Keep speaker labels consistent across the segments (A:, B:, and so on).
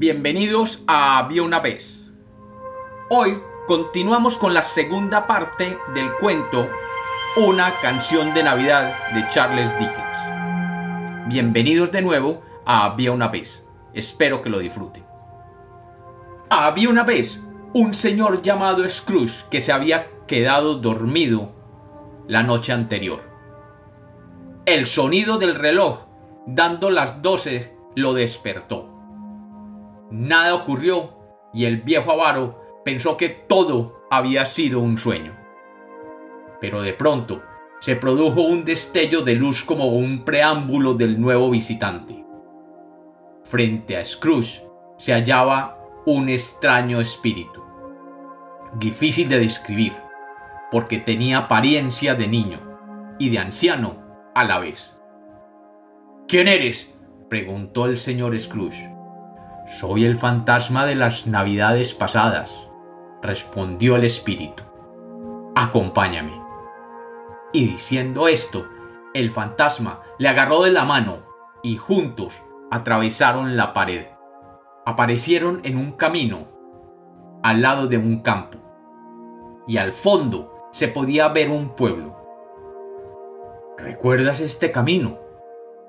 A: Bienvenidos a Había una vez. Hoy continuamos con la segunda parte del cuento Una canción de Navidad de Charles Dickens. Bienvenidos de nuevo a Había una vez. Espero que lo disfruten. Había una vez un señor llamado Scrooge que se había quedado dormido la noche anterior. El sonido del reloj, dando las doce, lo despertó. Nada ocurrió y el viejo avaro pensó que todo había sido un sueño. Pero de pronto se produjo un destello de luz como un preámbulo del nuevo visitante. Frente a Scrooge se hallaba un extraño espíritu, difícil de describir, porque tenía apariencia de niño y de anciano a la vez. ¿Quién eres? preguntó el señor Scrooge. Soy el fantasma de las navidades pasadas, respondió el espíritu. Acompáñame. Y diciendo esto, el fantasma le agarró de la mano y juntos atravesaron la pared. Aparecieron en un camino, al lado de un campo, y al fondo se podía ver un pueblo. ¿Recuerdas este camino?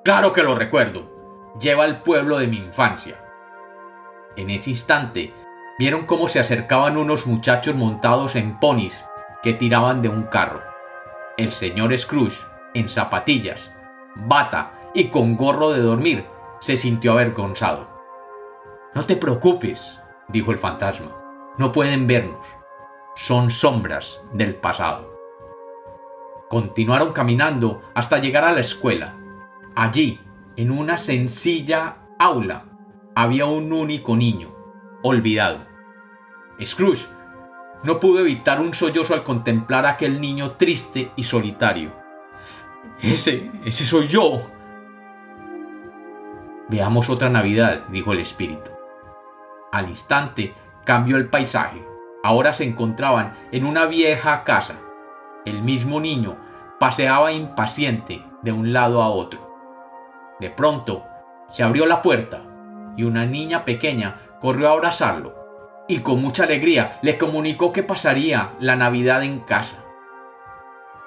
A: Claro que lo recuerdo. Lleva al pueblo de mi infancia. En ese instante, vieron cómo se acercaban unos muchachos montados en ponis que tiraban de un carro. El señor Scrooge, en zapatillas, bata y con gorro de dormir, se sintió avergonzado. No te preocupes, dijo el fantasma. No pueden vernos. Son sombras del pasado. Continuaron caminando hasta llegar a la escuela. Allí, en una sencilla aula, había un único niño, olvidado. Scrooge no pudo evitar un sollozo al contemplar a aquel niño triste y solitario. Ese, ese soy yo. Veamos otra Navidad, dijo el espíritu. Al instante cambió el paisaje. Ahora se encontraban en una vieja casa. El mismo niño paseaba impaciente de un lado a otro. De pronto se abrió la puerta y una niña pequeña corrió a abrazarlo y con mucha alegría le comunicó que pasaría la Navidad en casa.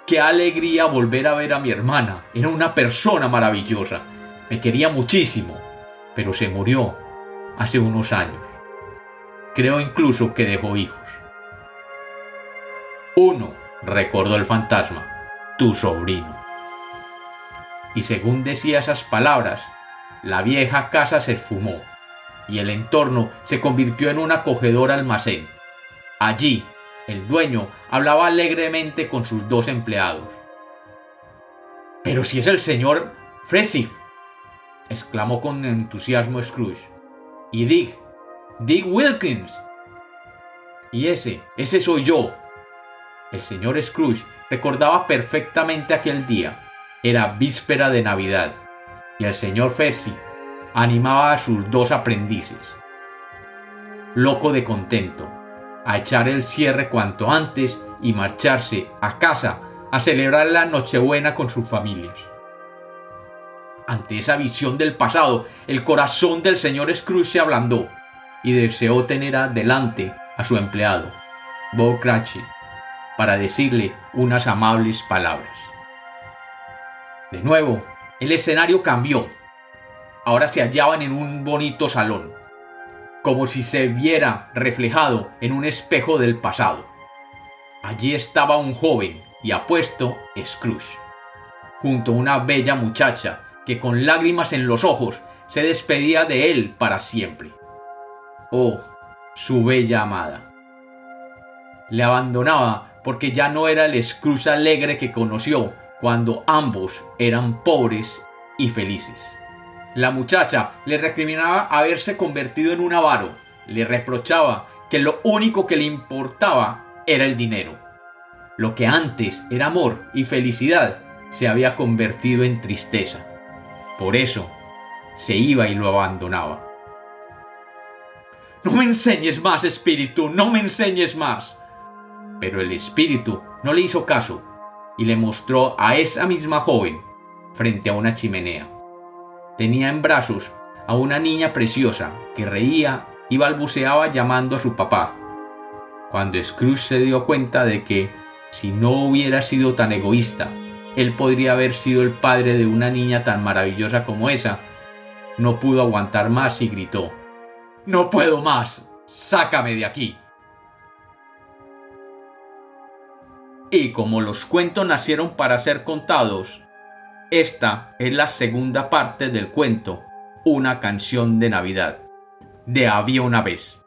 A: Qué alegría volver a ver a mi hermana. Era una persona maravillosa. Me quería muchísimo, pero se murió hace unos años. Creo incluso que dejó hijos. Uno, recordó el fantasma, tu sobrino. Y según decía esas palabras, la vieja casa se esfumó y el entorno se convirtió en un acogedor almacén. Allí, el dueño hablaba alegremente con sus dos empleados. Pero si es el señor Fressig, exclamó con entusiasmo Scrooge. Y Dick, Dick Wilkins. Y ese, ese soy yo. El señor Scrooge recordaba perfectamente aquel día. Era víspera de Navidad y el señor Festi animaba a sus dos aprendices, loco de contento, a echar el cierre cuanto antes y marcharse a casa a celebrar la Nochebuena con sus familias. Ante esa visión del pasado, el corazón del señor Scrooge se ablandó y deseó tener adelante a su empleado, Bob Cratchit, para decirle unas amables palabras. De nuevo, el escenario cambió. Ahora se hallaban en un bonito salón, como si se viera reflejado en un espejo del pasado. Allí estaba un joven y apuesto Scrooge, junto a una bella muchacha que con lágrimas en los ojos se despedía de él para siempre. Oh, su bella amada. Le abandonaba porque ya no era el Scrooge alegre que conoció cuando ambos eran pobres y felices. La muchacha le recriminaba haberse convertido en un avaro, le reprochaba que lo único que le importaba era el dinero. Lo que antes era amor y felicidad se había convertido en tristeza. Por eso se iba y lo abandonaba. No me enseñes más, espíritu, no me enseñes más. Pero el espíritu no le hizo caso y le mostró a esa misma joven frente a una chimenea. Tenía en brazos a una niña preciosa que reía y balbuceaba llamando a su papá. Cuando Scrooge se dio cuenta de que, si no hubiera sido tan egoísta, él podría haber sido el padre de una niña tan maravillosa como esa, no pudo aguantar más y gritó No puedo más. Sácame de aquí. Y como los cuentos nacieron para ser contados, esta es la segunda parte del cuento, una canción de Navidad, de Había una vez.